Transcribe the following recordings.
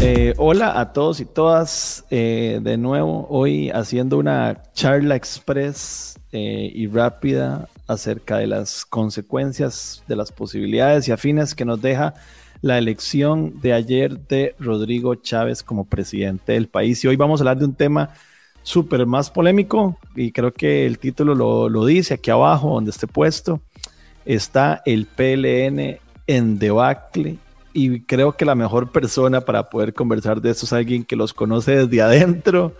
Eh, hola a todos y todas, eh, de nuevo hoy haciendo una charla express eh, y rápida acerca de las consecuencias, de las posibilidades y afines que nos deja la elección de ayer de Rodrigo Chávez como presidente del país. Y hoy vamos a hablar de un tema súper más polémico y creo que el título lo, lo dice aquí abajo, donde esté puesto, está el PLN en debacle y creo que la mejor persona para poder conversar de esto es alguien que los conoce desde adentro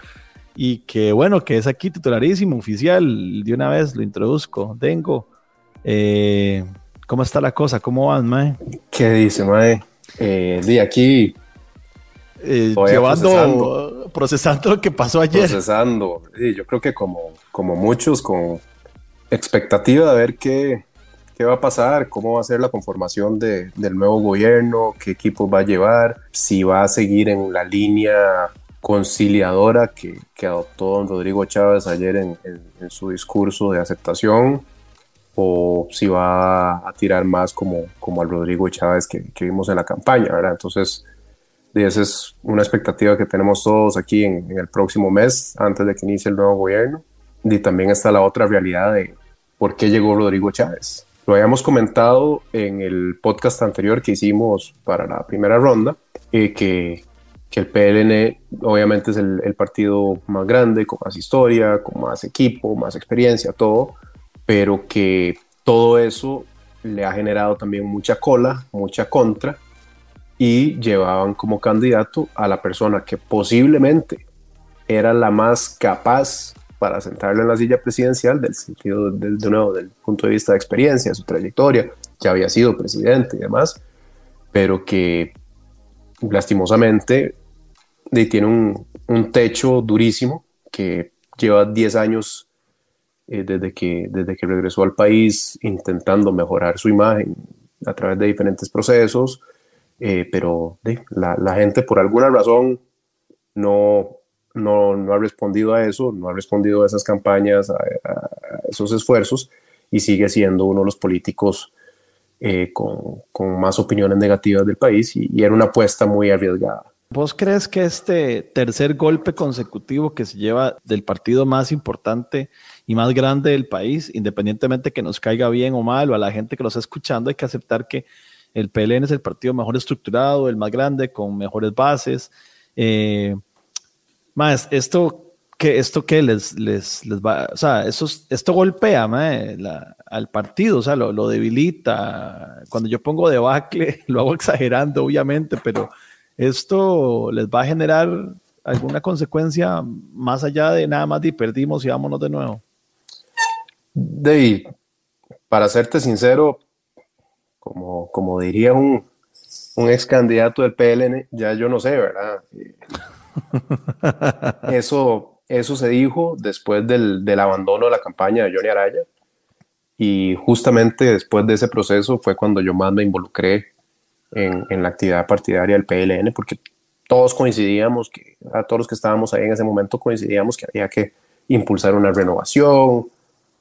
y que bueno, que es aquí titularísimo, oficial, de una vez lo introduzco. Dengo, eh, ¿cómo está la cosa? ¿Cómo van, Mae? ¿Qué dice, Mae? Eh, de aquí... Eh, llevando, procesando. lo que pasó ayer. Procesando, sí, yo creo que como, como muchos, con expectativa de ver qué, qué va a pasar, cómo va a ser la conformación de, del nuevo gobierno, qué equipo va a llevar, si va a seguir en la línea conciliadora que, que adoptó don Rodrigo Chávez ayer en, en, su discurso de aceptación, o si va a tirar más como, como al Rodrigo Chávez que, que vimos en la campaña, ¿verdad? Entonces, esa es una expectativa que tenemos todos aquí en, en el próximo mes, antes de que inicie el nuevo gobierno. Y también está la otra realidad de por qué llegó Rodrigo Chávez. Lo habíamos comentado en el podcast anterior que hicimos para la primera ronda, eh, que, que, el PLN obviamente es el, el, partido más grande, con más historia, con más equipo, más experiencia, todo, pero que todo eso le ha generado también mucha cola, mucha contra, y llevaban como candidato a la persona que posiblemente era la más capaz para sentarlo en la silla presidencial del sentido del, de nuevo del punto de vista de experiencia, su trayectoria, ya había sido presidente y demás, pero que lastimosamente tiene un, un techo durísimo que lleva 10 años eh, desde, que, desde que regresó al país intentando mejorar su imagen a través de diferentes procesos, eh, pero la, la, gente por alguna razón no, no, no, ha respondido a eso, no ha respondido a esas campañas, a, esos esfuerzos y sigue siendo uno de los políticos eh, con, con, más opiniones negativas del país y, y, era una apuesta muy arriesgada. ¿Vos crees que este tercer golpe consecutivo que se lleva del partido más importante y más grande del país, independientemente que nos caiga bien o mal o a la gente que lo está escuchando, hay que aceptar que el PLN es el partido mejor estructurado, el más grande, con mejores bases? Eh, más, esto que esto que les, les, les va, o sea, eso, esto golpea al partido, o sea, lo, lo, debilita. Cuando yo pongo debacle, lo hago exagerando, obviamente, pero esto les va a generar alguna consecuencia más allá de nada más de perdimos y vámonos de nuevo. De, para serte sincero, como, como diría un, un ex candidato del PLN, ya yo no sé, ¿verdad? eso, eso se dijo después del, del, abandono de la campaña de Johnny Araya. Y justamente después de ese proceso fue cuando yo más me involucré en, en la actividad partidaria del PLN, porque todos coincidíamos, que, a todos los que estábamos ahí en ese momento coincidíamos que había que impulsar una renovación,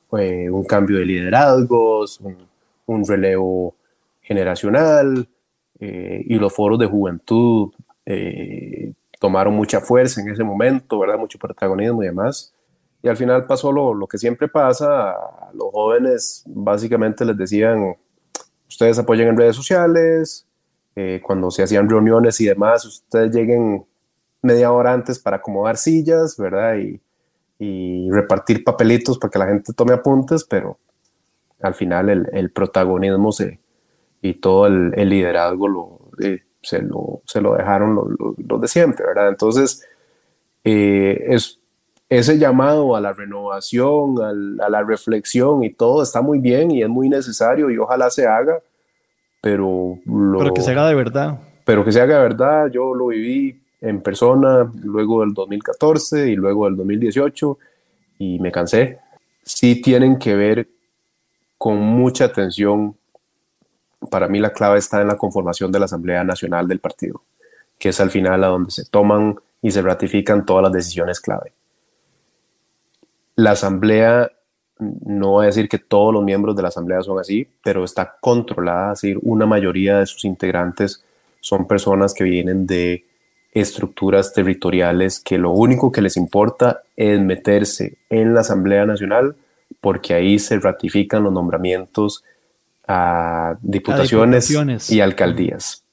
un cambio de liderazgos, un, un relevo generacional, eh, y los foros de juventud eh, tomaron mucha fuerza en ese momento, ¿verdad? Mucho protagonismo y demás. Y al final pasó lo, lo que siempre pasa, a los jóvenes básicamente les decían, ustedes apoyen en redes sociales, eh, cuando se hacían reuniones y demás, ustedes lleguen media hora antes para acomodar sillas, ¿verdad? Y, repartir papelitos para que la gente tome apuntes, pero al final el, protagonismo se, y todo el, el liderazgo lo, eh, se lo, se lo dejaron los, los, los de siempre, ¿verdad? Entonces, eh, es, ese llamado a la renovación, al, a la reflexión y todo está muy bien y es muy necesario y ojalá se haga, pero... Lo, pero que se haga de verdad. Pero que se haga de verdad, yo lo viví en persona luego del 2014 y luego del 2018 y me cansé. Sí tienen que ver con mucha atención para mí la clave está en la conformación de la Asamblea Nacional del partido, que es al final a donde se toman y se ratifican todas las decisiones clave. La Asamblea no voy a decir que todos los miembros de la Asamblea son así, pero está controlada, es decir, una mayoría de sus integrantes son personas que vienen de estructuras territoriales que lo único que les importa es meterse en la Asamblea Nacional porque ahí se ratifican los nombramientos a diputaciones, y alcaldías.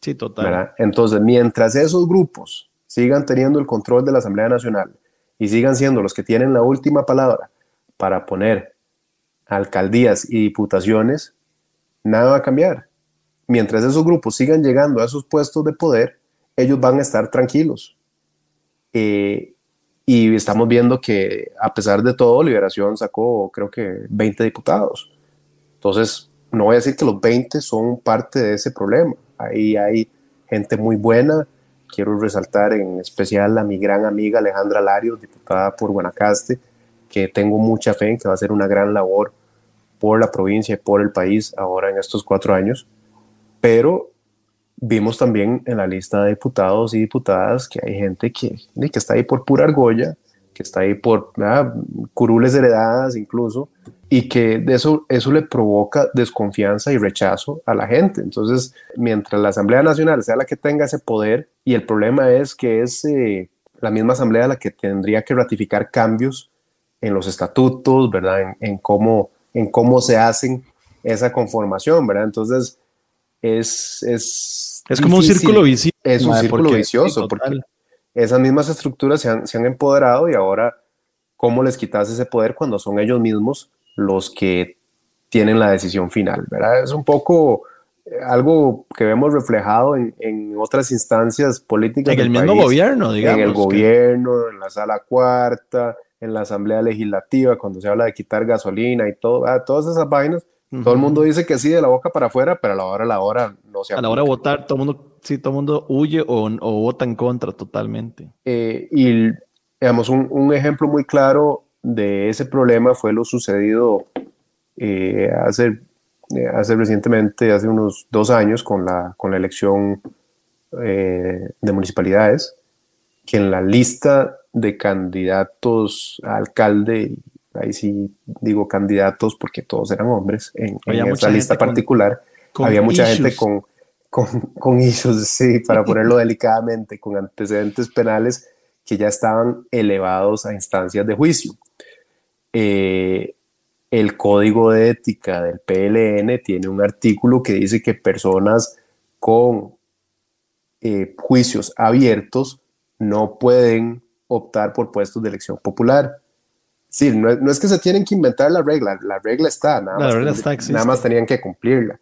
Sí, total. Entonces, mientras esos grupos sigan teniendo el control de la Asamblea Nacional y sigan siendo los que tienen la última palabra para poner alcaldías y diputaciones, nada va a cambiar. Mientras esos grupos sigan llegando a esos puestos de poder, ellos van a estar tranquilos. Eh, y estamos viendo que a pesar de todo, Liberación sacó creo que 20 diputados. Entonces, no voy a decir que los 20 son parte de ese problema. Ahí hay gente muy buena. Quiero resaltar en especial a mi gran amiga Alejandra Larios, diputada por Guanacaste, que tengo mucha fe en que va a hacer una gran labor por la provincia y por el país ahora en estos cuatro años. Pero vimos también en la lista de diputados y diputadas que hay gente que, que está ahí por pura argolla, que está ahí por curules heredadas incluso, y que de eso, eso le provoca desconfianza y rechazo a la gente. Entonces, mientras la Asamblea Nacional sea la que tenga ese poder, y el problema es que es eh, la misma Asamblea la que tendría que ratificar cambios en los estatutos, ¿verdad? En, cómo, en cómo se hacen esa conformación, ¿verdad? Entonces, es... Es, es como un círculo vicioso. Es un círculo vicioso, porque esas mismas estructuras se han, se han empoderado y ahora, ¿cómo les quitas ese poder cuando son ellos mismos los que tienen la decisión final? ¿verdad? Es un poco eh, algo que vemos reflejado en, en otras instancias políticas. En el mismo gobierno, digamos. En el gobierno, en la sala cuarta, en la asamblea legislativa, cuando se habla de quitar gasolina y todo, todas esas vainas todo el mundo dice que sí de la boca para afuera, pero a la hora a la hora no se A la hora de votar, todo el mundo, sí, todo el mundo huye o, o vota en contra totalmente. Eh, y digamos, un, un, ejemplo muy claro de ese problema fue lo sucedido eh, hace, eh, hace recientemente, hace unos dos años, con la, con la elección de municipalidades, que en la lista de candidatos a alcalde ahí sí digo candidatos porque todos eran hombres en, esa lista particular. había mucha gente con, con, con issues, sí, para ponerlo delicadamente, con antecedentes penales que ya estaban elevados a instancias de juicio. Eh, el código de ética del PLN tiene un artículo que dice que personas con eh, juicios abiertos no pueden optar por puestos de elección popular. Sí, no, es que se tienen que inventar la regla, la regla está, nada, más, nada más tenían que cumplirla.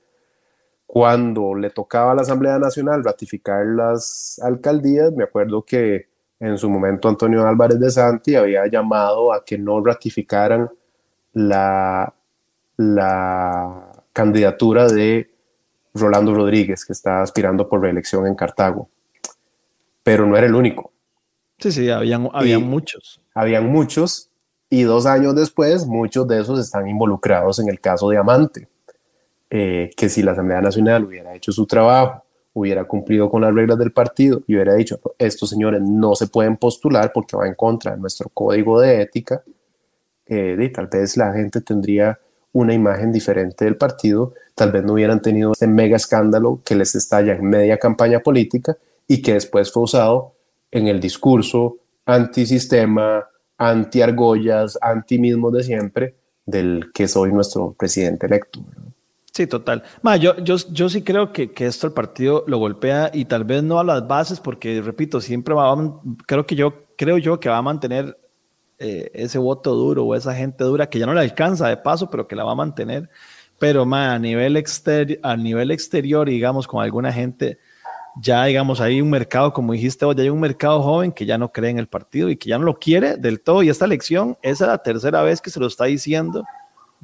Cuando le tocaba a la Asamblea Nacional ratificar las alcaldías, me acuerdo que en su momento Antonio Álvarez de Santi había llamado a que no ratificaran la, la candidatura de Rolando Rodríguez, que está aspirando por reelección en Cartago. Pero no era el único. Sí, sí, habían, habían muchos. Habían muchos y dos años después, muchos de esos están involucrados en el caso de Amante, eh, que si la Asamblea Nacional hubiera hecho su trabajo, hubiera cumplido con las reglas del partido y hubiera dicho, estos señores no se pueden postular porque va en contra de nuestro código de ética, eh, y tal vez la gente tendría una imagen diferente del partido, tal vez no hubieran tenido este mega escándalo que les estalla en media campaña política y que después fue usado en el discurso antisistema, anti-argollas, anti-mismos de siempre del que soy nuestro presidente electo. Sí, total. yo, yo, yo sí creo que, que, esto el partido lo golpea y tal vez no a las bases, porque repito, siempre va a, creo que yo creo yo que va a mantener eh, ese voto duro o esa gente dura que ya no le alcanza de paso, pero que la va a mantener. Pero a nivel exterior, a nivel exterior, digamos, con alguna gente, ya digamos, hay un mercado, como dijiste ya hay un mercado joven que ya no cree en el partido y que ya no lo quiere del todo. Y esta elección, esa es la tercera vez que se lo está diciendo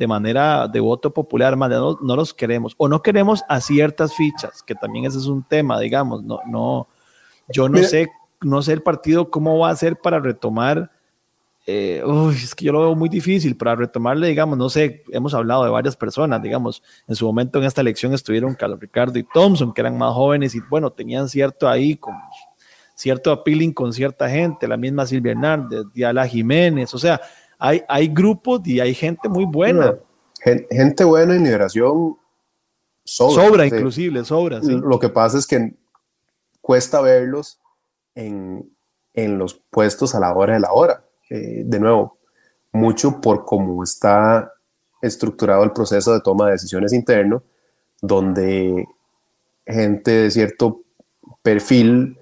de manera de voto popular, más no, no los queremos, o no queremos a ciertas fichas, que también ese es un tema, digamos, no, no, yo no sé, no sé el partido cómo va a hacer para retomar eh, es que yo lo veo muy difícil para retomarle, digamos, no sé, hemos hablado de varias personas, digamos, en su momento en esta elección estuvieron Carlos Ricardo y Thompson, que eran más jóvenes y bueno, tenían cierto ahí, con, cierto appealing con cierta gente, la misma Silvia Hernández, Diala Jiménez, o sea, hay, hay grupos y hay gente muy buena. gente buena en liberación sobra. Sobra, inclusive, sobra. Lo que pasa es que cuesta verlos en, en los puestos a la hora de la hora. Eh, de nuevo, mucho por cómo está estructurado el proceso de toma de decisiones interno, donde gente de cierto perfil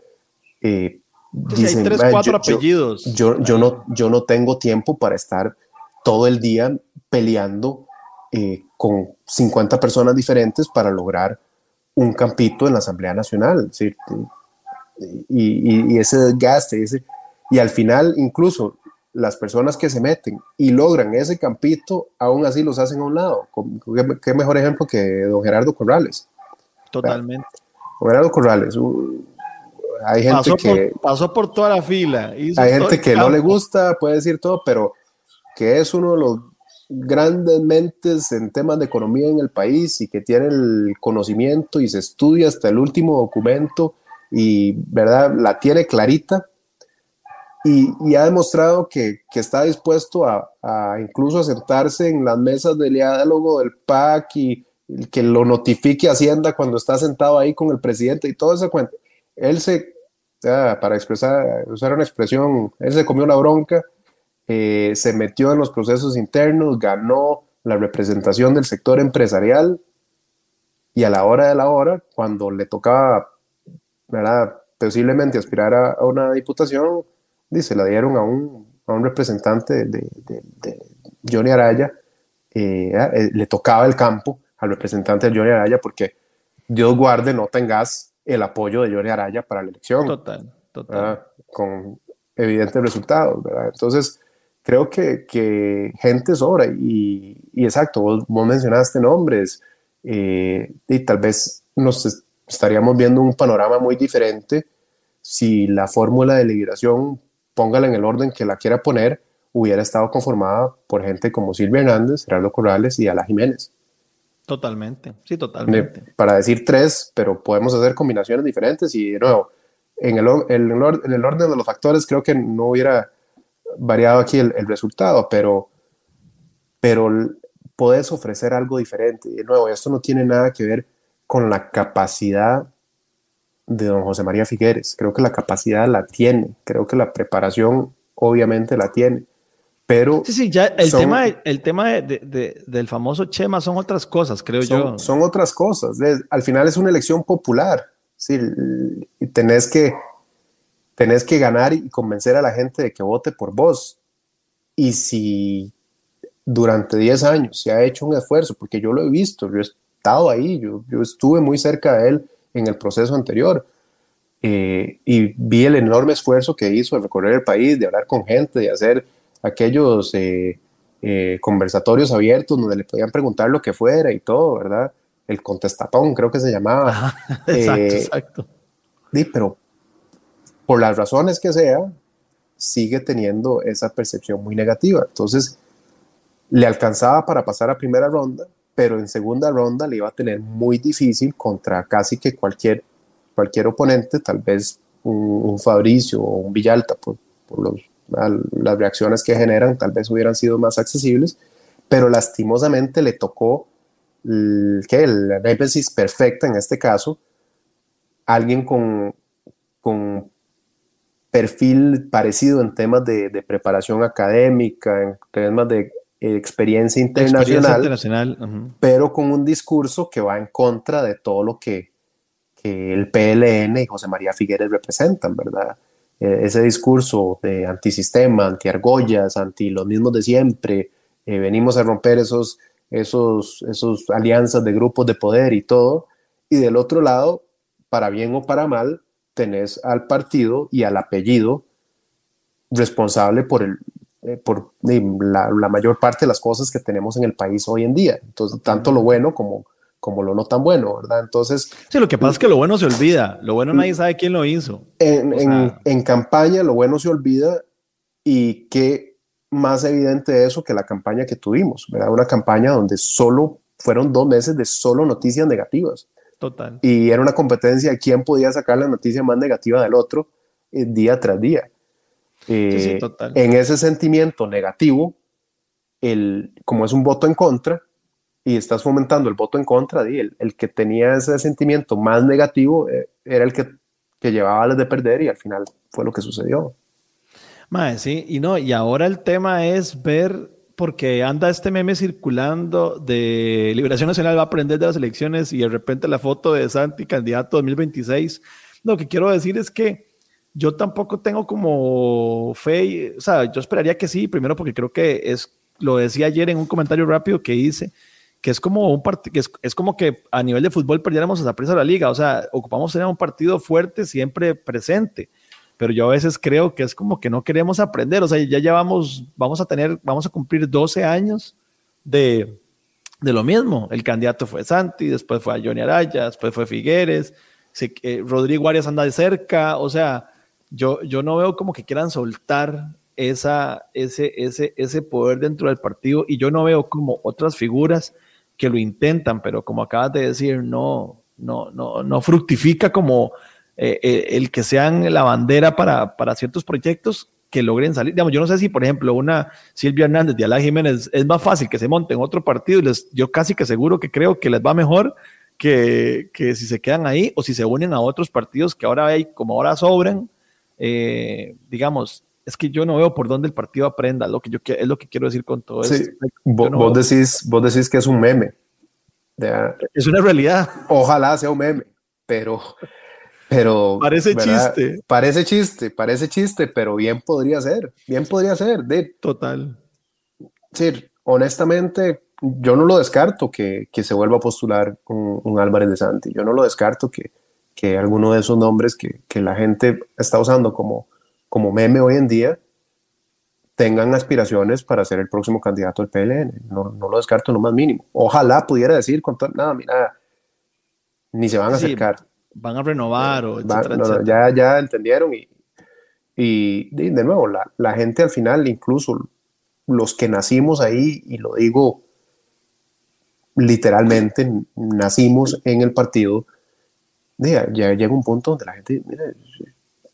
eh, dicen, tres, cuatro apellidos. Yo, yo, no, yo no tengo tiempo para estar todo el día peleando eh, con 50 personas diferentes para lograr un campito en la Asamblea Nacional. Y, y, ese desgaste, ese, y al final incluso las personas que se meten y logran ese campito, aún así los hacen a un lado. ¿Qué, mejor ejemplo que don Gerardo Corrales? Totalmente. Don Gerardo Corrales, hay gente pasó que... Por, pasó por toda la fila. hay gente que no le gusta, puede decir todo, pero que es uno de los grandes mentes en temas de economía en el país y que tiene el conocimiento y se estudia hasta el último documento y, ¿verdad? La tiene clarita y, ha demostrado que, que está dispuesto a, a, incluso a sentarse en las mesas del diálogo del PAC y que lo notifique Hacienda cuando está sentado ahí con el presidente y todo ese cuento. Él se, para expresar, usar una expresión, él se comió la bronca, eh, se metió en los procesos internos, ganó la representación del sector empresarial y a la hora de la hora, cuando le tocaba, ¿verdad? posiblemente aspirar a una diputación, se la dieron a un, a un representante de, de, Johnny Araya, eh, ah, eh, le tocaba el campo al representante de Johnny Araya porque Dios guarde no tengas el apoyo de Johnny Araya para la elección. Total, total. Con evidentes resultados, ¿verdad? Entonces, creo que, que gente sobra y, y exacto, vos, mencionaste nombres eh, y tal vez nos estaríamos viendo un panorama muy diferente si la fórmula de liberación póngala en el orden que la quiera poner, hubiera estado conformada por gente como Silvia Hernández, Gerardo Corrales y Ala Jiménez. Totalmente, sí, totalmente. para decir tres, pero podemos hacer combinaciones diferentes y de nuevo, en el, en el orden de los factores creo que no hubiera variado aquí el, resultado, pero, pero puedes ofrecer algo diferente. Y de nuevo, esto no tiene nada que ver con la capacidad de don José María Figueres. Creo que la capacidad la tiene, creo que la preparación obviamente la tiene. Pero sí, sí, ya el tema, el tema de, del famoso Chema son otras cosas, creo yo. Son otras cosas. Al final es una elección popular. Sí, y tenés que, tenés que ganar y convencer a la gente de que vote por vos. Y si durante 10 años se ha hecho un esfuerzo, porque yo lo he visto, yo he estado ahí, yo, yo estuve muy cerca de él en el proceso anterior. Eh, y vi el enorme esfuerzo que hizo de recorrer el país, de hablar con gente, de hacer aquellos eh, eh, conversatorios abiertos donde le podían preguntar lo que fuera y todo, ¿verdad? El contestatón, creo que se llamaba. exacto, exacto. Sí, pero por las razones que sea, sigue teniendo esa percepción muy negativa. Entonces, le alcanzaba para pasar a primera ronda, pero en segunda ronda le iba a tener muy difícil contra casi que cualquier, cualquier oponente, tal vez un, Fabricio o un Villalta, por, por los, las reacciones que generan, tal vez hubieran sido más accesibles, pero lastimosamente le tocó que la némesis perfecta en este caso, alguien con, con perfil parecido en temas de, de preparación académica, en temas de experiencia internacional, pero con un discurso que va en contra de todo lo que, el PLN y José María Figueres representan, ¿verdad? Eh, ese discurso de antisistema, anti-argollas, anti los mismos de siempre, eh, venimos a romper esos, esos, esos alianzas de grupos de poder y todo, y del otro lado, para bien o para mal, tenés al partido y al apellido responsable por el, eh, por la, mayor parte de las cosas que tenemos en el país hoy en día. Entonces, tanto lo bueno como, como lo no tan bueno, ¿verdad? Entonces... Sí, lo que pasa es que lo bueno se olvida, lo bueno nadie sabe quién lo hizo. En, en, campaña lo bueno se olvida y qué más evidente de eso que la campaña que tuvimos, ¿verdad? Una campaña donde solo fueron dos meses de solo noticias negativas. Total. Y era una competencia de quién podía sacar la noticia más negativa del otro eh, día tras día. Eh, en ese sentimiento negativo, el, como es un voto en contra y estás fomentando el voto en contra, el, el que tenía ese sentimiento más negativo eh, era el que, que llevaba las de perder y al final fue lo que sucedió. Mae, sí, y no, y ahora el tema es ver, porque anda este meme circulando de Liberación Nacional va a aprender de las elecciones y de repente la foto de Santi, candidato 2026. Lo que quiero decir es que yo tampoco tengo como fe, o sea, yo esperaría que sí, primero porque creo que es, lo decía ayer en un comentario rápido que hice, que es como un partido, es, es, como que a nivel de fútbol perdiéramos esa prisa de la liga, o sea, ocupamos tener un partido fuerte siempre presente pero yo a veces creo que es como que no queremos aprender, o sea, ya llevamos, vamos a tener, vamos a cumplir 12 años de, de lo mismo. El candidato fue Santi, después fue a Johnny Araya, después fue Figueres, eh, Rodrigo Arias anda de cerca, o sea, yo, yo no veo como que quieran soltar esa, ese, ese, ese poder dentro del partido y yo no veo como otras figuras que lo intentan, pero como acabas de decir, no, no, no, no fructifica como eh, eh, el que sean la bandera para, para, ciertos proyectos que logren salir. Digamos, yo no sé si, por ejemplo, una Silvia Hernández de Alá Jiménez es más fácil que se monte en otro partido y les, yo casi que seguro que creo que les va mejor que, que si se quedan ahí o si se unen a otros partidos que ahora hay, como ahora sobran, eh, digamos, es que yo no veo por dónde el partido aprenda, lo que yo es lo que quiero decir con todo sí. vos, decís, vos decís que es un meme. Es una realidad. Ojalá sea un meme, pero pero parece chiste. Parece chiste, parece chiste, pero bien podría ser, bien podría ser. De, Total. Sí, honestamente, yo no lo descarto que, que se vuelva a postular un, un, Álvarez de Santi. Yo no lo descarto que, que alguno de esos nombres que, que, la gente está usando como, como meme hoy en día tengan aspiraciones para ser el próximo candidato del PLN. No, no lo descarto lo más mínimo. Ojalá pudiera decir con todo, nada, mira, ni se van a acercar van a renovar o ya, ya entendieron y, y de, nuevo, la, la, gente al final, incluso los que nacimos ahí, y lo digo literalmente, nacimos en el partido, ya, ya llega un punto donde la gente,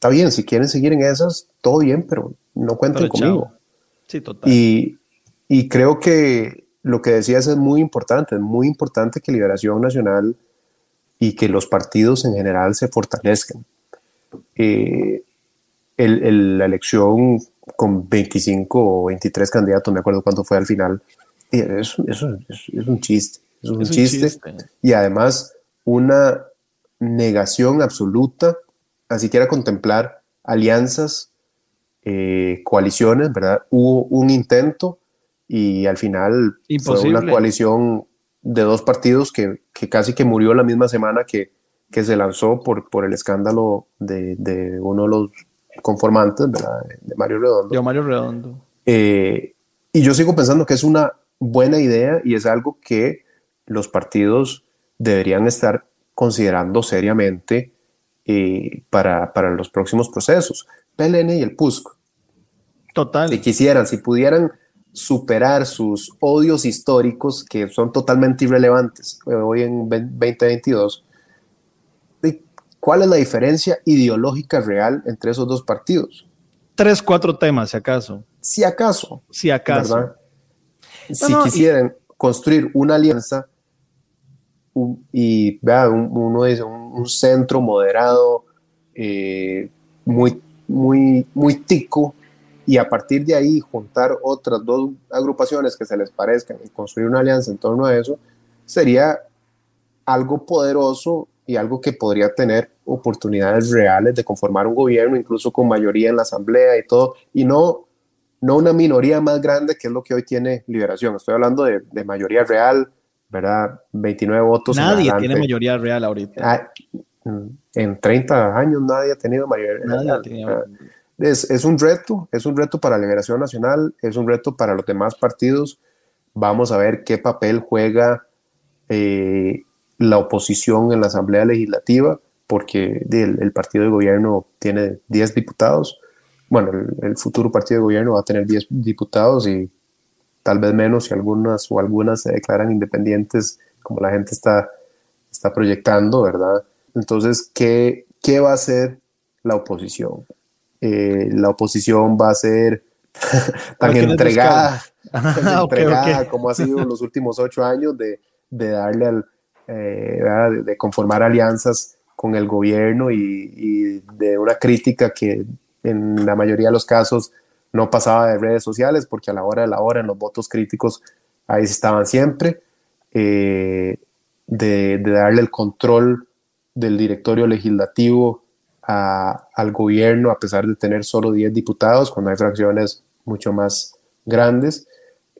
está bien, si quieren seguir en esas, todo bien, pero no cuenten conmigo. Sí, total. Y, y creo que lo que decías es muy importante, es muy importante que Liberación Nacional y que los partidos en general se fortalezcan. Eh, el, la elección con 25 o 23 candidatos, me acuerdo cuánto fue al final, es, es, es un chiste, es un, chiste, y además una negación absoluta a siquiera contemplar alianzas, eh, coaliciones, ¿verdad? Hubo un intento y al final fue una coalición de dos partidos que, que, casi que murió la misma semana que, que se lanzó por, por el escándalo de, de uno de los conformantes, ¿verdad? De Mario Redondo. De Mario Redondo. Eh, y yo sigo pensando que es una buena idea y es algo que los partidos deberían estar considerando seriamente eh, para, para, los próximos procesos. PLN y el PUSC. Total. Si quisieran, si pudieran superar sus odios históricos que son totalmente irrelevantes eh, hoy en 2022. ¿Cuál es la diferencia ideológica real entre esos dos partidos? Tres, cuatro temas, si acaso. Si acaso. Si acaso. si quisieran construir una alianza y vea, uno dice un, centro moderado, eh, muy, muy, muy tico, y a partir de ahí juntar otras dos agrupaciones que se les parezcan y construir una alianza en torno a eso, sería algo poderoso y algo que podría tener oportunidades reales de conformar un gobierno, incluso con mayoría en la asamblea y todo, y no, no una minoría más grande que es lo que hoy tiene Liberación. Estoy hablando de, de mayoría real, ¿verdad? 29 votos. Nadie tiene mayoría real ahorita. Ah, en 30 años nadie ha tenido mayoría real. Ah, es, un reto, es un reto para Liberación Nacional, es un reto para los demás partidos. Vamos a ver qué papel juega eh, la oposición en la Asamblea Legislativa, porque el, partido de gobierno tiene 10 diputados. Bueno, el, futuro partido de gobierno va a tener 10 diputados y tal vez menos si algunas o algunas se declaran independientes, como la gente está, está proyectando, ¿verdad? Entonces, ¿qué, ¿qué va a hacer la oposición? Eh, la oposición va a ser tan entregada, entregada, como ha sido los últimos ocho años de, de darle al, eh, de, conformar alianzas con el gobierno y, y, de una crítica que en la mayoría de los casos no pasaba de redes sociales, porque a la hora de la hora en los votos críticos ahí estaban siempre, eh, de, de, darle el control del directorio legislativo a, al gobierno, a pesar de tener solo 10 diputados, cuando hay fracciones mucho más grandes.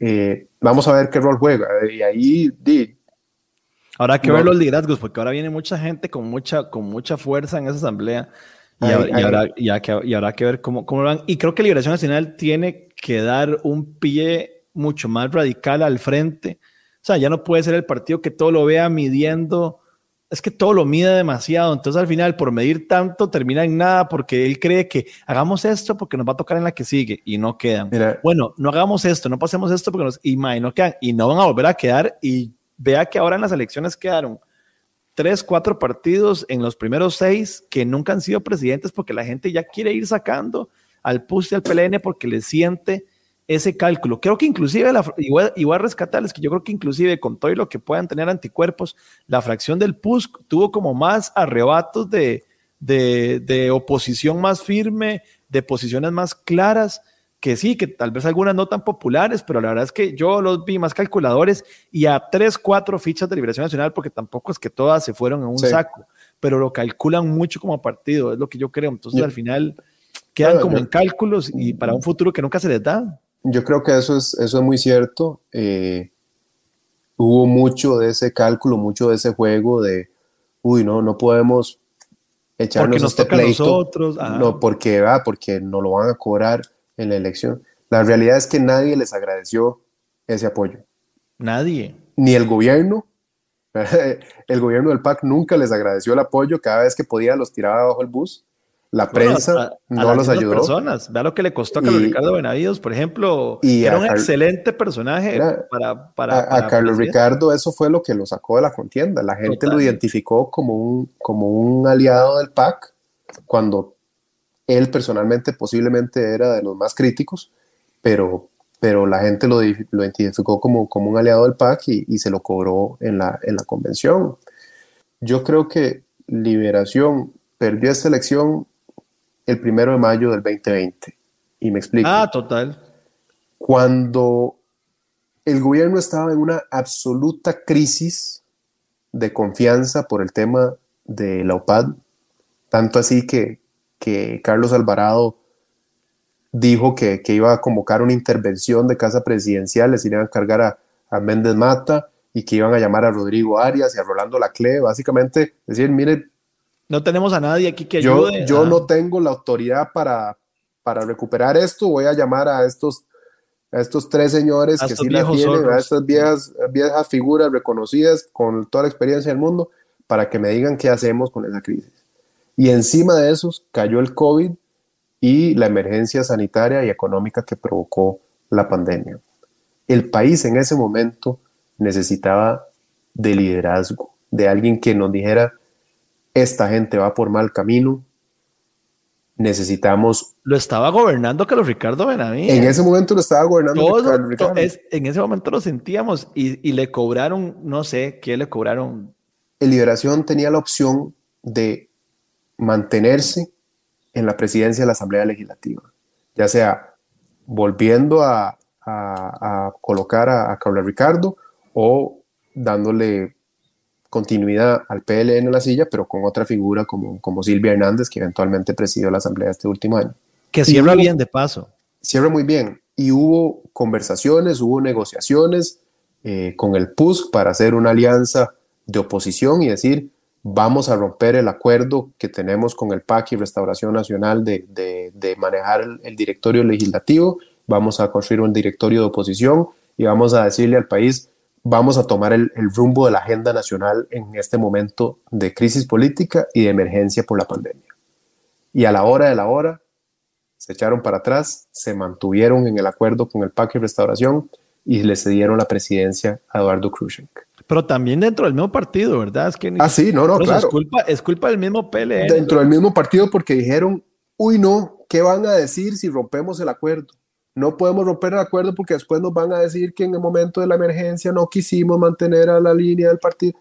Eh, vamos a ver qué rol juega. Y ahí Ahora hay que ver los liderazgos, porque ahora viene mucha gente con mucha, con mucha fuerza en esa asamblea. Y, ahora, y, habrá que ver cómo, cómo van. Y creo que Liberación Nacional tiene que dar un pie mucho más radical al frente. O sea, ya no puede ser el partido que todo lo vea midiendo. Es que todo lo mide demasiado. Entonces, al final, por medir tanto, termina en nada porque él cree que hagamos esto porque nos va a tocar en la que sigue y no quedan. bueno, no hagamos esto, no pasemos esto porque nos. Y, no quedan. Y no van a volver a quedar. Y vea que ahora en las elecciones quedaron tres, cuatro partidos en los primeros seis que nunca han sido presidentes porque la gente ya quiere ir sacando al PUS y al PLN porque le siente ese cálculo. Creo que inclusive, la, igual, igual rescatarles que yo creo que inclusive con todo y lo que puedan tener anticuerpos, la fracción del PUS tuvo como más arrebatos de, de, de oposición más firme, de posiciones más claras que sí, que tal vez algunas no tan populares, pero la verdad es que yo los vi más calculadores y a tres, cuatro fichas de Liberación Nacional, porque tampoco es que todas se fueron en un saco, pero lo calculan mucho como partido, es lo que yo creo. Entonces al final quedan como en cálculos y para un futuro que nunca se les da. Yo creo que eso es, eso es muy cierto. Eh, hubo mucho de ese cálculo, mucho de ese juego de, uy, no, no podemos echarnos nos este pleito. Nosotros. No, porque, va, porque no lo van a cobrar en la elección. La realidad es que nadie les agradeció ese apoyo. Nadie. Ni el gobierno. El gobierno del PAC nunca les agradeció el apoyo. Cada vez que podía los tiraba bajo el bus. La prensa no los ayudó. personas. Vea lo que le costó a Carlos Ricardo Benavides, por ejemplo. Y era un excelente personaje para, para, A, Carlos Ricardo eso fue lo que lo sacó de la contienda. La gente lo identificó como un, como un aliado del PAC cuando él personalmente posiblemente era de los más críticos, pero, pero la gente lo, lo identificó como, como un aliado del PAC y, se lo cobró en la, en la convención. Yo creo que Liberación perdió esta elección el primero de mayo del 2020. Y me explico. Ah, total. Cuando el gobierno estaba en una absoluta crisis de confianza por el tema de la OPAD, tanto así que que Carlos Alvarado dijo que, iba a convocar una intervención de casa presidencial, les iban a cargar a, Méndez Mata y que iban a llamar a Rodrigo Arias y a Rolando Lacle, básicamente decir, mire, no tenemos a nadie aquí que yo, ayude. Yo no tengo la autoridad para, para recuperar esto, voy a llamar a estos, a estos tres señores que sí la tienen, a estas viejas, viejas figuras reconocidas con toda la experiencia del mundo, para que me digan qué hacemos con esa crisis. Y encima de eso cayó el COVID y la emergencia sanitaria y económica que provocó la pandemia. El país en ese momento necesitaba de liderazgo, de alguien que nos dijera, esta gente va por mal camino, necesitamos... Lo estaba gobernando Carlos Ricardo Benavides. En ese momento lo estaba gobernando Carlos Ricardo. en ese momento lo sentíamos y, y, le cobraron, no sé, ¿qué le cobraron? El Liberación tenía la opción de mantenerse en la presidencia de la Asamblea Legislativa, ya sea volviendo a, colocar a, Carlos Ricardo o dándole continuidad al PLN en la silla, pero con otra figura como, como Silvia Hernández, que eventualmente presidió la Asamblea este último año. Que cierra bien de paso. Cierra muy bien. Y hubo conversaciones, hubo negociaciones eh, con el PUSC para hacer una alianza de oposición y decir, vamos a romper el acuerdo que tenemos con el PAC y Restauración Nacional de, de, manejar el, directorio legislativo, vamos a construir un directorio de oposición y vamos a decirle al país, vamos a tomar el, el, rumbo de la agenda nacional en este momento de crisis política y de emergencia por la pandemia. Y a la hora de la hora, se echaron para atrás, se mantuvieron en el acuerdo con el PAC y Restauración y le cedieron la presidencia a Eduardo Khrushchev. Pero también dentro del mismo partido, ¿verdad? Es que ah, sí, no, no, claro. Es culpa, es culpa del mismo PLN. Dentro del mismo partido porque dijeron, uy, no, ¿qué van a decir si rompemos el acuerdo? no podemos romper el acuerdo porque después nos van a decir que en el momento de la emergencia no quisimos mantener a la línea del partido.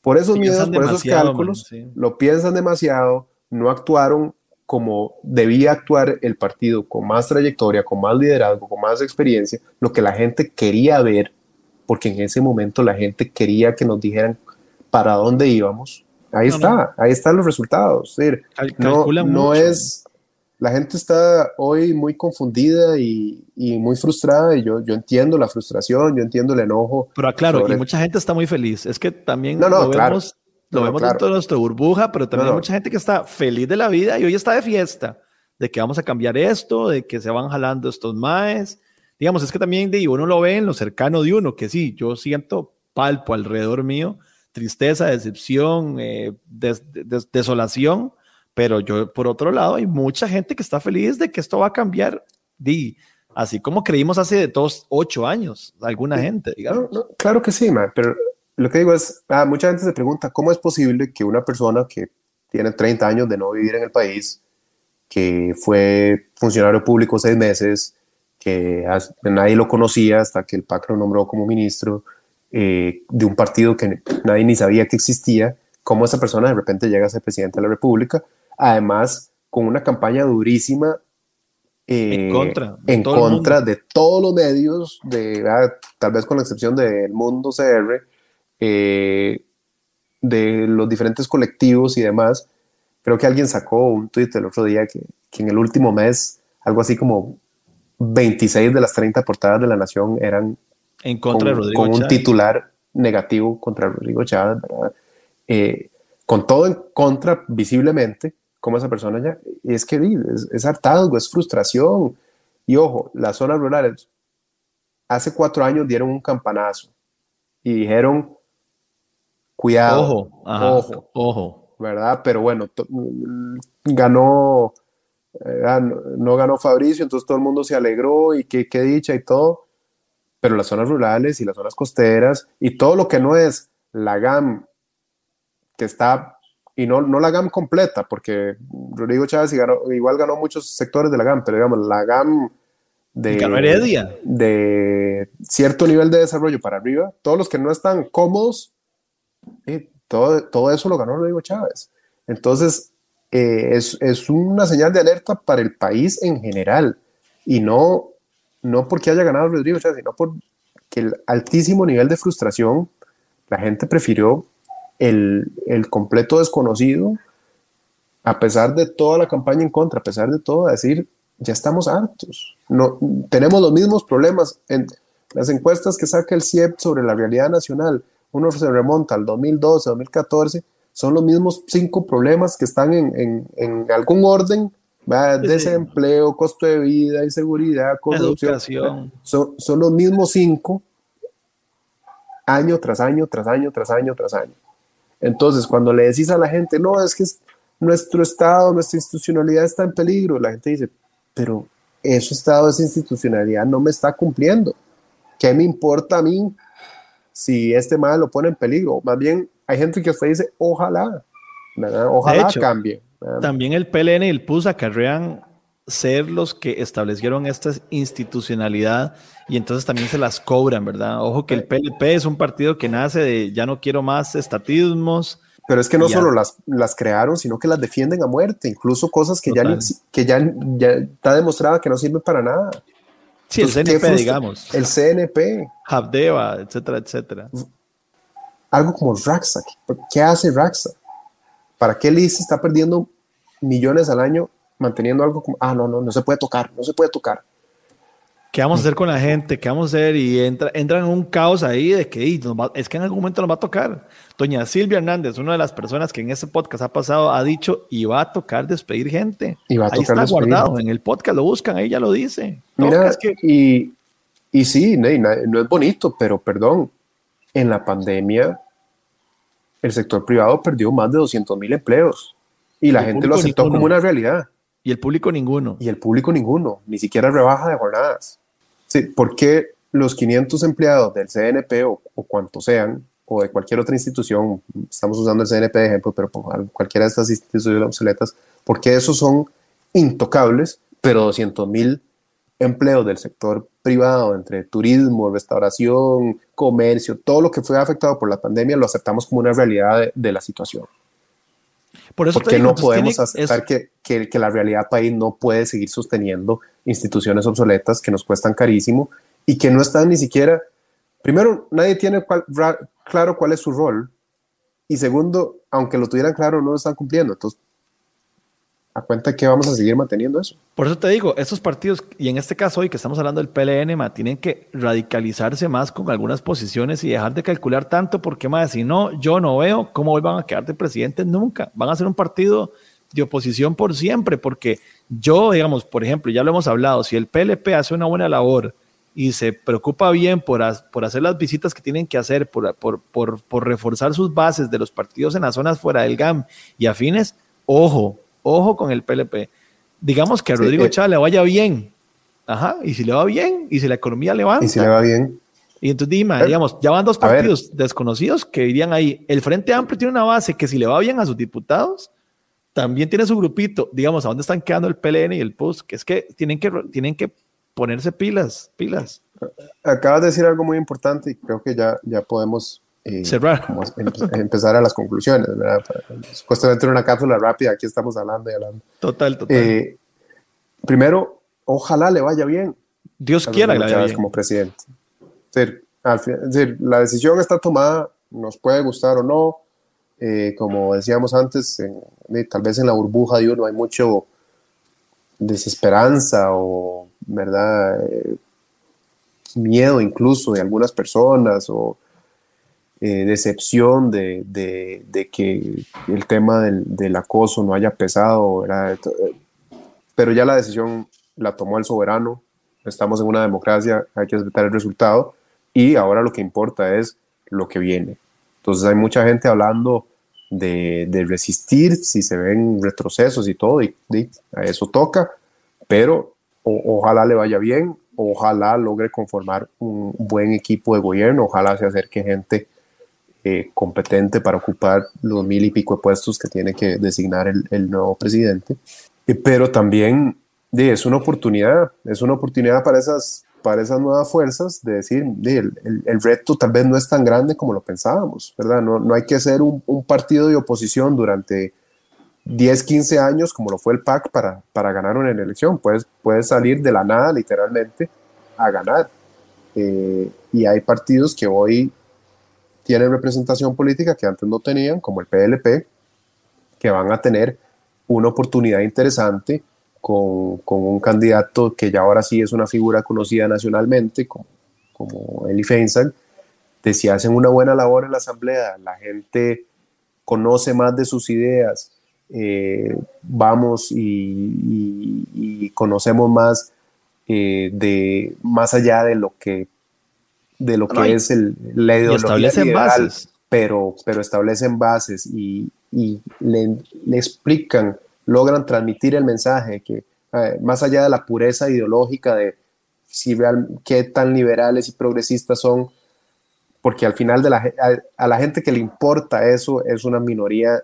Por esos miedos, por esos cálculos, lo piensan demasiado, no actuaron como debía actuar el partido, con más trayectoria, con más liderazgo, con más experiencia, lo que la gente quería ver, porque en ese momento la gente quería que nos dijeran para dónde íbamos. Ahí está, ahí están los resultados. no, no es, la gente está hoy muy confundida y, muy frustrada y yo, yo entiendo la frustración, yo entiendo el enojo. Pero claro, y mucha gente está muy feliz. Es que también lo vemos, lo vemos dentro de nuestra burbuja, pero también hay mucha gente que está feliz de la vida y hoy está de fiesta, de que vamos a cambiar esto, de que se van jalando estos maes. Digamos, es que también de, uno lo ve en lo cercano de uno, que sí, yo siento palpo alrededor mío, tristeza, decepción, eh, desolación pero yo, por otro lado, hay mucha gente que está feliz de que esto va a cambiar, di, así como creímos hace dos, ocho años, alguna gente, digamos. claro que sí, man, pero lo que digo es, ah, mucha gente se pregunta, ¿cómo es posible que una persona que tiene 30 años de no vivir en el país, que fue funcionario público seis meses, que nadie lo conocía hasta que el PAC lo nombró como ministro eh, de un partido que nadie ni sabía que existía, cómo esa persona de repente llega a ser presidente de la República además con una campaña durísima en eh, contra, de, en todo contra de todos los medios, de, ah, tal vez con la excepción del Mundo CR, eh, de los diferentes colectivos y demás. Creo que alguien sacó un tuit el otro día que, que, en el último mes, algo así como 26 de las 30 portadas de la Nación eran en contra con, de con un titular negativo contra Rodrigo Chávez, eh, con todo en contra visiblemente, como esa persona ya, es que es, es hartazgo, es frustración. Y ojo, las zonas rurales hace cuatro años dieron un campanazo y dijeron, cuidado, ojo, ojo, ojo, ¿verdad? Pero bueno, ganó, eh, no, ganó Fabricio, entonces todo el mundo se alegró y qué, qué dicha y todo, pero las zonas rurales y las zonas costeras y todo lo que no es la GAM, que está y no, no la GAM completa, porque Rodrigo Chávez igual ganó muchos sectores de la GAM, pero digamos, la GAM de, de cierto nivel de desarrollo para arriba, todos los que no están cómodos, eh, todo, todo eso lo ganó Rodrigo Chávez. Entonces, eh, es, es, una señal de alerta para el país en general, y no, no porque haya ganado Rodrigo Chávez, sino porque el altísimo nivel de frustración, la gente prefirió el, el, completo desconocido, a pesar de toda la campaña en contra, a pesar de todo, decir, ya estamos hartos. No, tenemos los mismos problemas en las encuestas que saca el CIEP sobre la realidad nacional. Uno se remonta al 2012, 2014, son los mismos cinco problemas que están en, en, en algún orden, desempleo, costo de vida, inseguridad, corrupción. Son, son los mismos cinco año tras año, tras año, tras año, tras año. Entonces, cuando le decís a la gente, no, es que nuestro Estado, nuestra institucionalidad está en peligro, la gente dice, pero ese Estado, esa institucionalidad no me está cumpliendo. ¿Qué me importa a mí si este mal lo pone en peligro? Más bien, hay gente que usted dice, ojalá, ojalá cambie. También el PLN y el PUS acarrean ser los que establecieron esta institucionalidad y entonces también se las cobran, ¿verdad? Ojo que el PLP es un partido que nace de ya no quiero más estatismos. Pero es que no solo las, las crearon, sino que las defienden a muerte, incluso cosas que, ya, que ya, ya está demostrada que no sirven para nada. Sí, el CNP, digamos. El CNP. Habdeba, etcétera, etcétera. Algo como Raxa. ¿Qué hace Raxa? ¿Para qué Liz está perdiendo millones al año manteniendo algo como, ah, no, no, no se puede tocar, no se puede tocar. ¿Qué vamos a hacer con la gente? ¿Qué vamos a hacer? Y entra, entran en un caos ahí de que es que en algún momento nos va a tocar. Doña Silvia Hernández, una de las personas que en este podcast ha pasado, ha dicho y va a tocar despedir gente. Y va a ahí está guardado en el podcast, lo buscan, ahí ya lo dice. Mira, y, y sí, no es bonito, pero perdón, en la pandemia el sector privado perdió más de 200 mil empleos y la gente lo aceptó como una realidad. Y el público ninguno. Y el público ninguno, ni siquiera rebaja de jornadas. Sí, ¿Por qué los 500 empleados del CNP o, cuantos sean, o de cualquier otra institución, estamos usando el CNP de ejemplo, pero cualquiera de estas instituciones obsoletas, ¿por qué esos son intocables, pero 200 mil empleos del sector privado, entre turismo, restauración, comercio, todo lo que fue afectado por la pandemia, lo aceptamos como una realidad de, la situación. Por eso Porque no podemos aceptar que, que, que, la realidad país no puede seguir sosteniendo instituciones obsoletas que nos cuestan carísimo y que no están ni siquiera, primero, nadie tiene claro cuál es su rol y segundo, aunque lo tuvieran claro, no lo están cumpliendo. Entonces, a cuenta que vamos a seguir manteniendo eso. Por eso te digo, estos partidos, y en este caso hoy que estamos hablando del PLN, tienen que radicalizarse más con algunas posiciones y dejar de calcular tanto, porque más, si no, yo no veo cómo hoy van a quedar de presidente nunca. Van a ser un partido de oposición por siempre, porque yo, digamos, por ejemplo, ya lo hemos hablado, si el PLP hace una buena labor y se preocupa bien por, hacer las visitas que tienen que hacer, por, por reforzar sus bases de los partidos en las zonas fuera del GAM y afines, ojo, Ojo con el PLP. Digamos que a Rodrigo eh, Chávez le vaya bien. Ajá, y si le va bien, y si la economía levanta. Y si le va bien. Y entonces dime, digamos, ya van dos partidos desconocidos que irían ahí. El Frente Amplio tiene una base que si le va bien a sus diputados, también tiene su grupito. Digamos, ¿a dónde están quedando el PLN y el PUS? Que es que tienen que, tienen que ponerse pilas, pilas. Acabas de decir algo muy importante y creo que ya, ya podemos eh, Cerrar. empezar a las conclusiones, ¿verdad? Supuestamente en una cápsula rápida, aquí estamos hablando y hablando. Total, total. Eh, primero, ojalá le vaya bien. Dios quiera que le vaya bien. Como presidente. Es decir, la decisión está tomada, nos puede gustar o no. Eh, como decíamos antes, tal vez en la burbuja de uno hay mucho desesperanza o, ¿verdad? miedo incluso de algunas personas o eh, decepción de, de, que el tema del, del, acoso no haya pesado, pero ya la decisión la tomó el soberano, estamos en una democracia, hay que respetar el resultado y ahora lo que importa es lo que viene. Entonces hay mucha gente hablando de, de resistir si se ven retrocesos y todo, y, a eso toca, pero ojalá le vaya bien, ojalá logre conformar un buen equipo de gobierno, ojalá se acerque gente eh, competente para ocupar los mil y pico de puestos que tiene que designar el, el nuevo presidente. Eh, pero también es una oportunidad, es una oportunidad para esas, para esas nuevas fuerzas de decir, el, el, reto tal vez no es tan grande como lo pensábamos, ¿verdad? No, no hay que ser un, partido de oposición durante 10, 15 años como lo fue el PAC para, para ganar una elección. Puedes, puedes salir de la nada literalmente a ganar. Eh, y hay partidos que hoy tienen representación política que antes no tenían, como el PLP, que van a tener una oportunidad interesante con, con un candidato que ya ahora sí es una figura conocida nacionalmente, como, como Eli Feinstein, de si hacen una buena labor en la asamblea, la gente conoce más de sus ideas, eh, vamos y, conocemos más eh, de más allá de lo que de lo que es el, la ideología establecen bases. Pero, pero establecen bases y, y le, le, explican, logran transmitir el mensaje que eh, más allá de la pureza ideológica de si real, qué tan liberales y progresistas son, porque al final de la, a, la gente que le importa eso es una minoría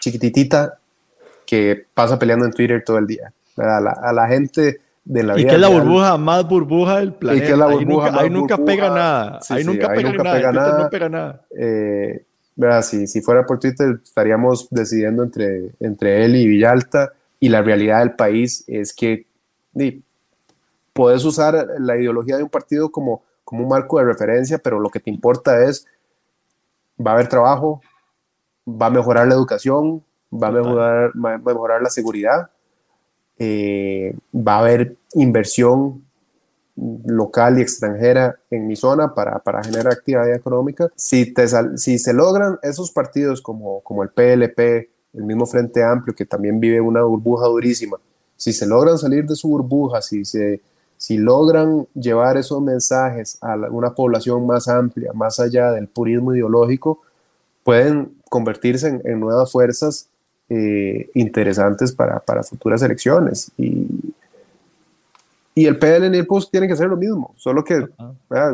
chiquititita que pasa peleando en Twitter todo el día. A la, a la gente y que es la burbuja más burbuja del planeta. Y que la burbuja ahí nunca, pega nada. ahí nunca, pega, nada. no pega nada. Eh, si, si, fuera por Twitter estaríamos decidiendo entre, entre él y Villalta y la realidad del país es que puedes usar la ideología de un partido como, como un marco de referencia, pero lo que te importa es, va a haber trabajo, va a mejorar la educación, va a mejorar, va a mejorar la seguridad, eh, va a haber inversión local y extranjera en mi zona para, para generar actividad económica. Si, se logran esos partidos como, como el PLP, el mismo Frente Amplio, que también vive una burbuja durísima, si se logran salir de su burbuja, si, se, si logran llevar esos mensajes a una población más amplia, más allá del purismo ideológico, pueden convertirse en nuevas fuerzas eh, interesantes para, para, futuras elecciones. Y, y el PLN y el PUS tienen que hacer lo mismo, solo que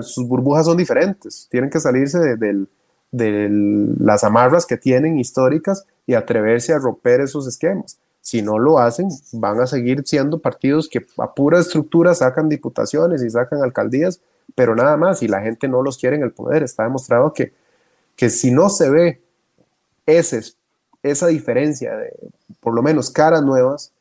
sus burbujas son diferentes, tienen que salirse de, de, las amarras que tienen históricas y atreverse a romper esos esquemas. Si no lo hacen, van a seguir siendo partidos que a pura estructura sacan diputaciones y sacan alcaldías, pero nada más, y la gente no los quiere en el poder. Está demostrado que, que si no se ve ese, esa diferencia de por lo menos caras nuevas,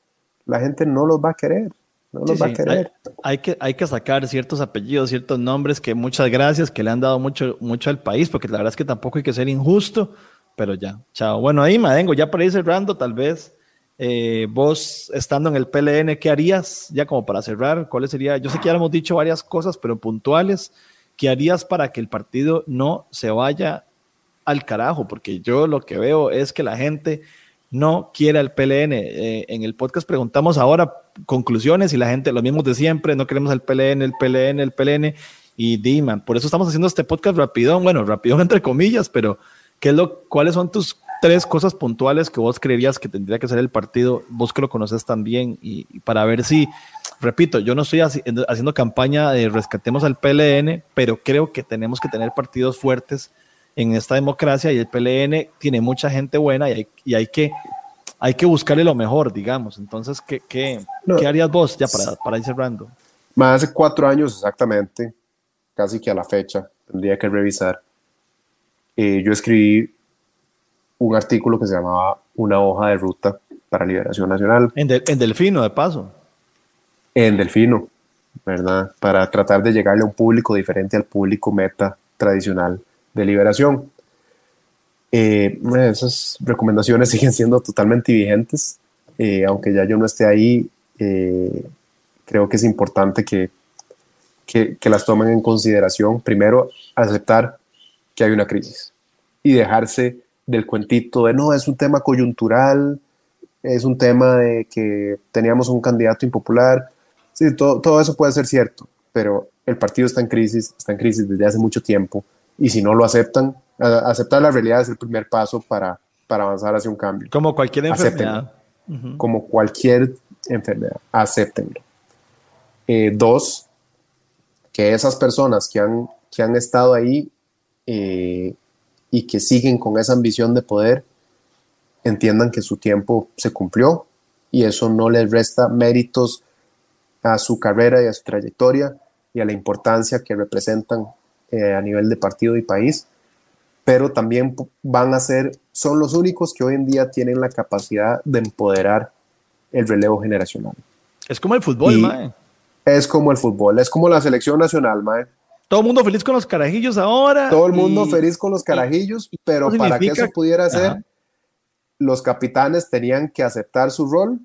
la gente no los va a querer. No los va a querer. Hay, que, hay que sacar ciertos apellidos, ciertos nombres que muchas gracias, que le han dado mucho, mucho al país, porque la verdad es que tampoco hay que ser injusto, pero ya, chao. Bueno, ahí Madengo, ya para ir cerrando, tal vez eh, vos estando en el PLN, ¿qué harías? Ya como para cerrar, ¿cuáles sería? Yo sé que ya hemos dicho varias cosas, pero puntuales, ¿qué harías para que el partido no se vaya al carajo? Porque yo lo que veo es que la gente no quiere el PLN. Eh, en el podcast preguntamos ahora conclusiones y la gente, lo mismo de siempre, no queremos el PLN, el PLN, el PLN. Y Diman, por eso estamos haciendo este podcast rapidón, bueno, rapidón entre comillas, pero ¿qué es lo, ¿cuáles son tus tres cosas puntuales que vos creerías que tendría que ser el partido? Vos que lo conoces también y, y para ver si, repito, yo no estoy haciendo campaña de rescatemos al PLN, pero creo que tenemos que tener partidos fuertes en esta democracia y el PLN tiene mucha gente buena y hay, y hay que hay que buscarle lo mejor, digamos. Entonces, ¿qué, qué, ¿qué harías vos ya para, para, ir cerrando? Más hace cuatro años exactamente, casi que a la fecha, tendría que revisar. Eh, yo escribí un artículo que se llamaba Una hoja de ruta para Liberación Nacional. En, en Delfino, de paso. En Delfino, ¿verdad? Para tratar de llegarle a un público diferente al público meta tradicional de liberación. Eh, esas recomendaciones siguen siendo totalmente vigentes, eh, aunque ya yo no esté ahí, eh, creo que es importante que, que, que, las tomen en consideración. Primero, aceptar que hay una crisis y dejarse del cuentito de no, es un tema coyuntural, es un tema de que teníamos un candidato impopular. Sí, todo, todo eso puede ser cierto, pero el partido está en crisis, está en crisis desde hace mucho tiempo y si no lo aceptan, aceptar la realidad es el primer paso para, para avanzar hacia un cambio. Como cualquier enfermedad. Como cualquier enfermedad, acéptenlo. Eh, dos, que esas personas que han, que han estado ahí eh, y que siguen con esa ambición de poder, entiendan que su tiempo se cumplió y eso no les resta méritos a su carrera y a su trayectoria y a la importancia que representan eh, a nivel de partido y país, pero también van a ser, son los únicos que hoy en día tienen la capacidad de empoderar el relevo generacional. Es como el fútbol, mae. Es como el fútbol, es como la selección nacional, mae. Todo el mundo feliz con los carajillos ahora. Todo el mundo feliz con los carajillos, pero para que eso pudiera ser, los capitanes tenían que aceptar su rol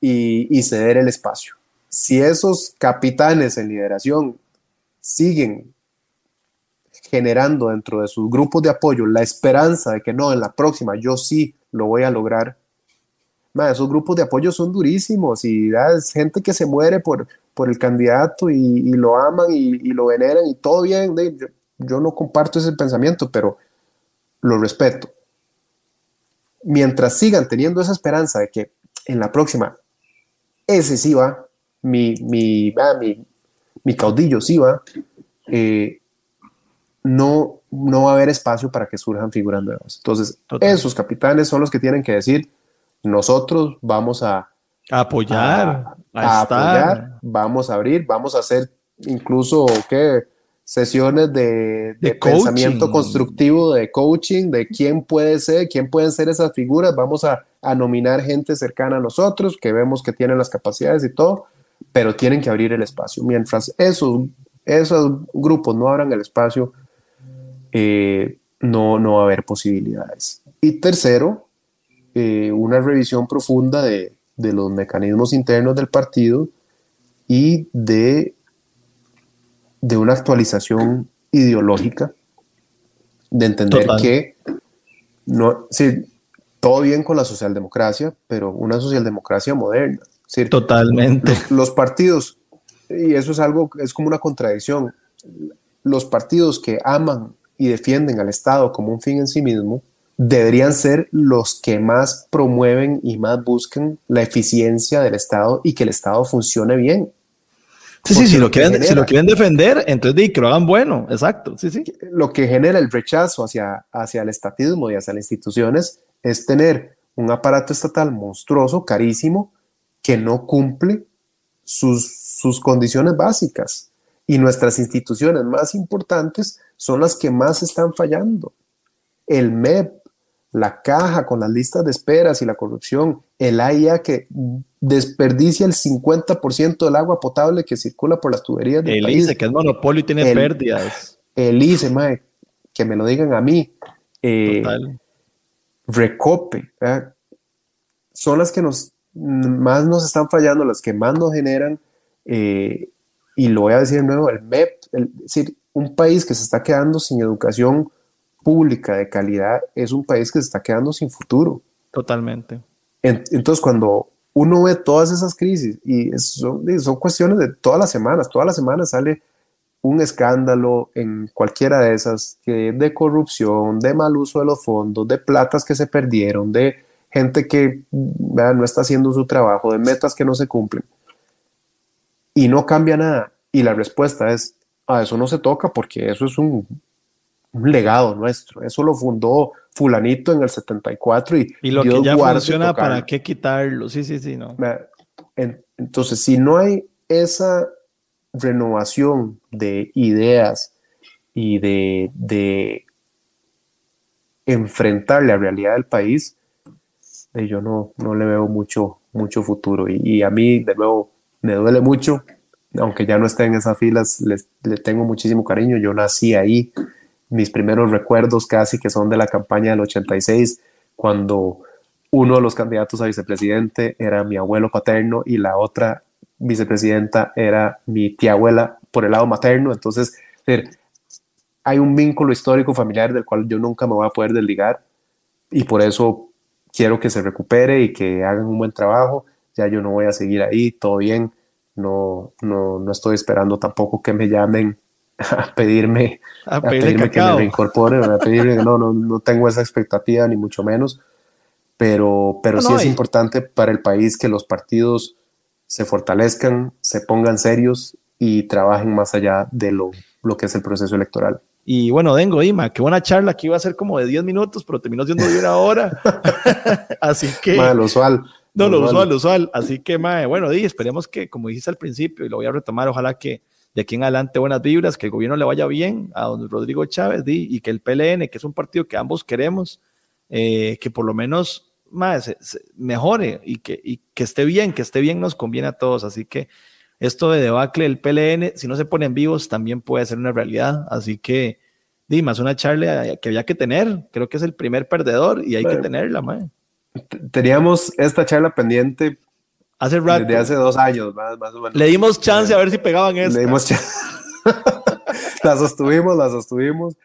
y, y ceder el espacio. Si esos capitanes en lideración siguen generando dentro de sus grupos de apoyo la esperanza de que no, en la próxima yo sí lo voy a lograr. esos grupos de apoyo son durísimos y es gente que se muere por, por el candidato y, lo aman y, lo veneran y todo bien. yo, yo no comparto ese pensamiento, pero lo respeto. Mientras sigan teniendo esa esperanza de que en la próxima ese sí va, mi, mi, mi, mi caudillo sí va, eh, no, no va a haber espacio para que surjan figuras nuevas. Entonces, esos capitanes son los que tienen que decir, nosotros vamos a, apoyar, a, apoyar, vamos a abrir, vamos a hacer incluso ¿qué? sesiones de, pensamiento constructivo, de coaching, de quién puede ser, quién pueden ser esas figuras, vamos a, a nominar gente cercana a nosotros, que vemos que tienen las capacidades y todo, pero tienen que abrir el espacio. Mientras esos, esos grupos no abran el espacio, eh, no, no va a haber posibilidades. Y tercero, eh, una revisión profunda de, de, los mecanismos internos del partido y de, de una actualización ideológica, de entender que no, sí, todo bien con la socialdemocracia, pero una socialdemocracia moderna. Totalmente. los partidos, y eso es algo, es como una contradicción, los partidos que aman y defienden al Estado como un fin en sí mismo, deberían ser los que más promueven y más buscan la eficiencia del Estado y que el Estado funcione bien. Sí, sí, si lo, quieren, si lo quieren defender, entonces que lo hagan bueno, exacto, sí, sí. Lo que genera el rechazo hacia, hacia el estatismo y hacia las instituciones es tener un aparato estatal monstruoso, carísimo, que no cumple sus, sus condiciones básicas. Y nuestras instituciones más importantes son las que más están fallando. El MEP, la caja con las listas de esperas y la corrupción, el AIA que desperdicia el 50% del agua potable que circula por las tuberías del el país. ICE, que es monopolio y tiene pérdidas. El ICE, mae, que me lo digan a mí. Eh, Recope, son las que nos más nos están fallando, las que más nos generan, eh, y lo voy a decir de nuevo, el MEP, es decir, un país que se está quedando sin educación pública de calidad es un país que se está quedando sin futuro. Totalmente. entonces, cuando uno ve todas esas crisis, y son, son cuestiones de todas las semanas, todas las semanas sale un escándalo en cualquiera de esas, de corrupción, de mal uso de los fondos, de platas que se perdieron, de gente que no está haciendo su trabajo, de metas que no se cumplen. Y no cambia nada. Y la respuesta es, a eso no se toca porque eso es un, legado nuestro. Eso lo fundó fulanito en el 74 y, y lo que ya funciona, ¿para qué quitarlo? Sí, sí, sí, no. Entonces, si no hay esa renovación de ideas y de, de enfrentar la realidad del país, eh, yo no, no le veo mucho, mucho futuro. Y, a mí, de nuevo, me duele mucho, aunque ya no esté en esas filas, le tengo muchísimo cariño. Yo nací ahí, mis primeros recuerdos casi que son de la campaña del 86, cuando uno de los candidatos a vicepresidente era mi abuelo paterno y la otra vicepresidenta era mi tía abuela por el lado materno. Entonces, hay un vínculo histórico familiar del cual yo nunca me voy a poder desligar y por eso quiero que se recupere y que hagan un buen trabajo. Ya yo no voy a seguir ahí, todo bien. No, no, no estoy esperando tampoco que me llamen a pedirme, a, pedirme que me reincorpore, a pedirme, no, no, no tengo esa expectativa ni mucho menos, pero, pero sí es importante para el país que los partidos se fortalezcan, se pongan serios y trabajen más allá de lo, lo que es el proceso electoral. Y bueno, Dengo, Ima, qué buena charla, que iba a ser como de 10 minutos, pero terminó siendo de una hora. Así que... Mae, lo usual. No, lo, usual, lo usual. Así que, mae, bueno, di, esperemos que, como dijiste al principio, y lo voy a retomar, ojalá que de aquí en adelante buenas vibras, que el gobierno le vaya bien a don Rodrigo Chávez, di, y que el PLN, que es un partido que ambos queremos, eh, que por lo menos más, mejore y que, y que esté bien, que esté bien nos conviene a todos. Así que esto de debacle del PLN, si no se ponen vivos, también puede ser una realidad. Así que, Dimas, una charla que había que tener. Creo que es el primer perdedor y hay que tenerla, man. Teníamos esta charla pendiente hace rato. Desde hace dos años, más, o menos. Le dimos chance a ver si pegaban esto. Le dimos chance. la sostuvimos, la sostuvimos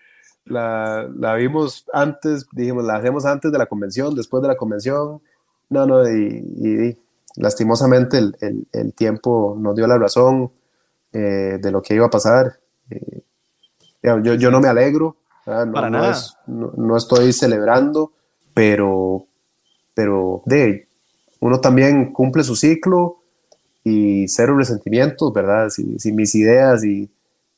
la, la, vimos antes, dijimos, la hacemos antes de la convención, después de la convención. No, no, y, lastimosamente el, el, el, tiempo nos dio la razón eh, de lo que iba a pasar. Eh, yo, yo, no me alegro, no, Para nada. No, no, estoy celebrando, pero, pero de, uno también cumple su ciclo y cero resentimientos, ¿verdad? Si, si mis ideas y,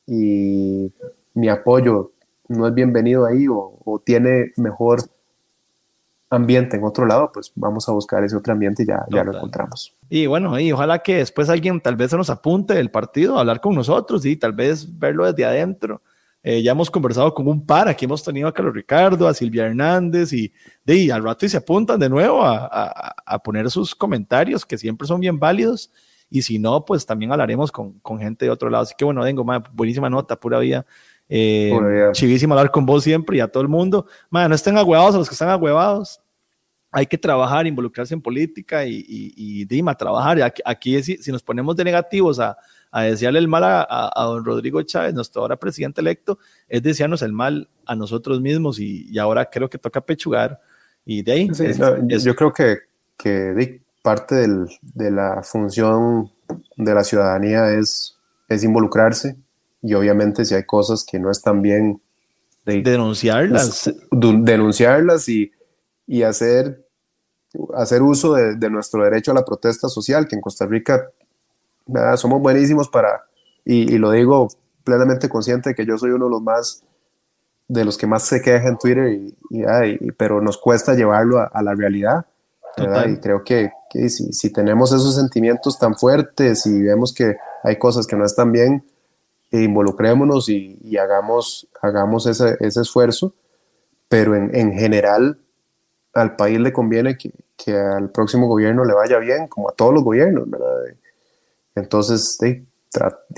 y mi apoyo no es bienvenido ahí o, tiene mejor ambiente en otro lado, pues vamos a buscar ese otro ambiente y ya, ya lo encontramos. Y bueno, y ojalá que después alguien tal vez se nos apunte del partido a hablar con nosotros y tal vez verlo desde adentro. Eh, ya hemos conversado con un par, aquí hemos tenido a Carlos Ricardo, a Silvia Hernández y, de, al rato y se apuntan de nuevo a, a, a, poner sus comentarios que siempre son bien válidos y si no, pues también hablaremos con, con gente de otro lado. Así que bueno, vengo, buenísima nota, pura vida. Eh, chivísimo hablar con vos siempre y a todo el mundo. no estén agüevados a los que están agüevados. Hay que trabajar, involucrarse en política y, y, Dima, trabajar. Aquí, aquí si, nos ponemos de negativos a, a desearle el mal a, a, don Rodrigo Chávez, nuestro ahora presidente electo, es desearnos el mal a nosotros mismos y, y ahora creo que toca pechugar. Y de ahí. yo creo que, que parte del, de la función de la ciudadanía es, es involucrarse y obviamente si hay cosas que no están bien, denunciarlas. denunciarlas y, y, hacer, hacer uso de, de, nuestro derecho a la protesta social, que en Costa Rica somos buenísimos para, y, lo digo plenamente consciente de que yo soy uno de los más de los que más se queja en Twitter, y, pero nos cuesta llevarlo a, la realidad Y creo que, si, si, tenemos esos sentimientos tan fuertes y vemos que hay cosas que no están bien, involucrémonos y, hagamos, hagamos ese, ese esfuerzo, pero en, en, general al país le conviene que, que, al próximo gobierno le vaya bien, como a todos los gobiernos, ¿verdad? Entonces,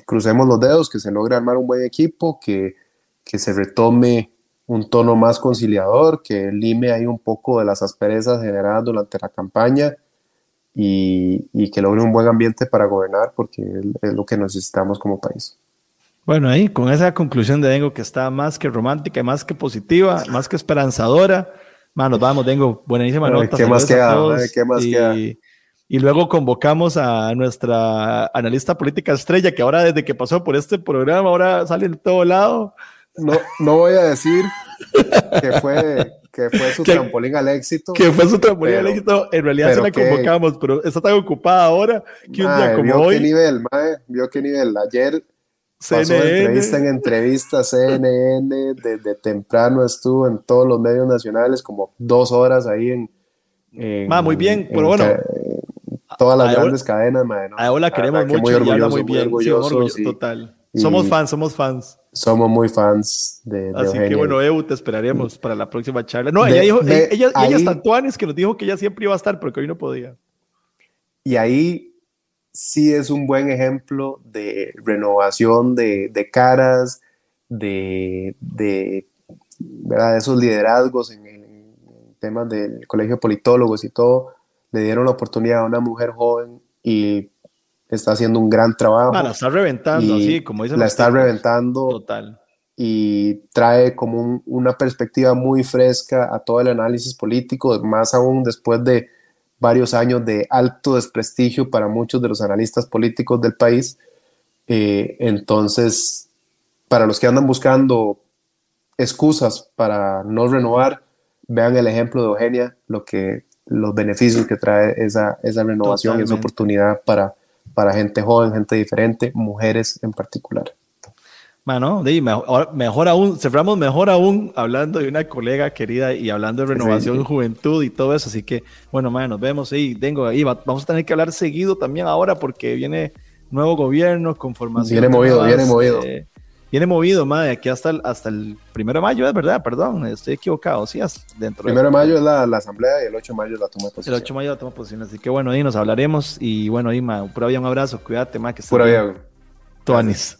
crucemos los dedos, que se logre armar un buen equipo, que, que se retome un tono más conciliador, que lime ahí un poco de las asperezas generadas durante la campaña y, y que logre un buen ambiente para gobernar, porque es lo que necesitamos como país. Bueno, ahí con esa conclusión de Dengo que está más que romántica, más que positiva, más que esperanzadora. Manos, vamos, Dengo, buenísima nota. ¿Qué más queda? ¿Qué más y, queda? Y luego convocamos a nuestra analista política estrella, que ahora desde que pasó por este programa, ahora sale en todo lado. No, no voy a decir que fue, que fue su trampolín al éxito. Que fue su trampolín al éxito. En realidad se la convocamos, pero está tan ocupada ahora que un día como vio hoy. Qué nivel, mae, vio qué nivel. Ayer Pasó de entrevista en entrevista, CNN, desde temprano estuvo en todos los medios nacionales, como dos horas ahí en. muy bien, pero bueno. todas las grandes cadenas, man, ¿no? queremos mucho muy orgulloso, y habla muy bien. sí, total. somos fans, somos fans. Somos muy fans de, Así que bueno, Evo, te esperaremos para la próxima charla. No, ella dijo, ella, ella, ella es que nos dijo que ella siempre iba a estar, pero que hoy no podía. Y ahí sí es un buen ejemplo de renovación de, caras, de, de esos liderazgos en, temas del colegio de politólogos y todo. Le dieron la oportunidad a una mujer joven y está haciendo un gran trabajo. la está reventando, así como La está reventando. Total. Y trae como una perspectiva muy fresca a todo el análisis político, más aún después de varios años de alto desprestigio para muchos de los analistas políticos del país. Eh, entonces, para los que andan buscando excusas para no renovar, vean el ejemplo de Eugenia, lo que, los beneficios que trae esa, esa renovación y esa oportunidad para, para gente joven, gente diferente, mujeres en particular. Mano, mejor, mejor, aún, cerramos mejor aún hablando de una colega querida y hablando de renovación, juventud y todo eso. Así que, bueno, man, nos vemos ahí. Tengo ahí, vamos a tener que hablar seguido también ahora porque viene nuevo gobierno, conformación. Viene movido, viene movido. Eh, viene movido, madre, aquí hasta el, hasta el primero de mayo, es verdad, perdón, estoy equivocado, sí, dentro. Primero de mayo es la, la, asamblea y el 8 de mayo es la toma de posición. El 8 de mayo la toma de posición, así que bueno, ahí nos hablaremos y bueno, ahí, ma, pura vida, un abrazo, cuídate, ma, que Pura vida. Tuanis.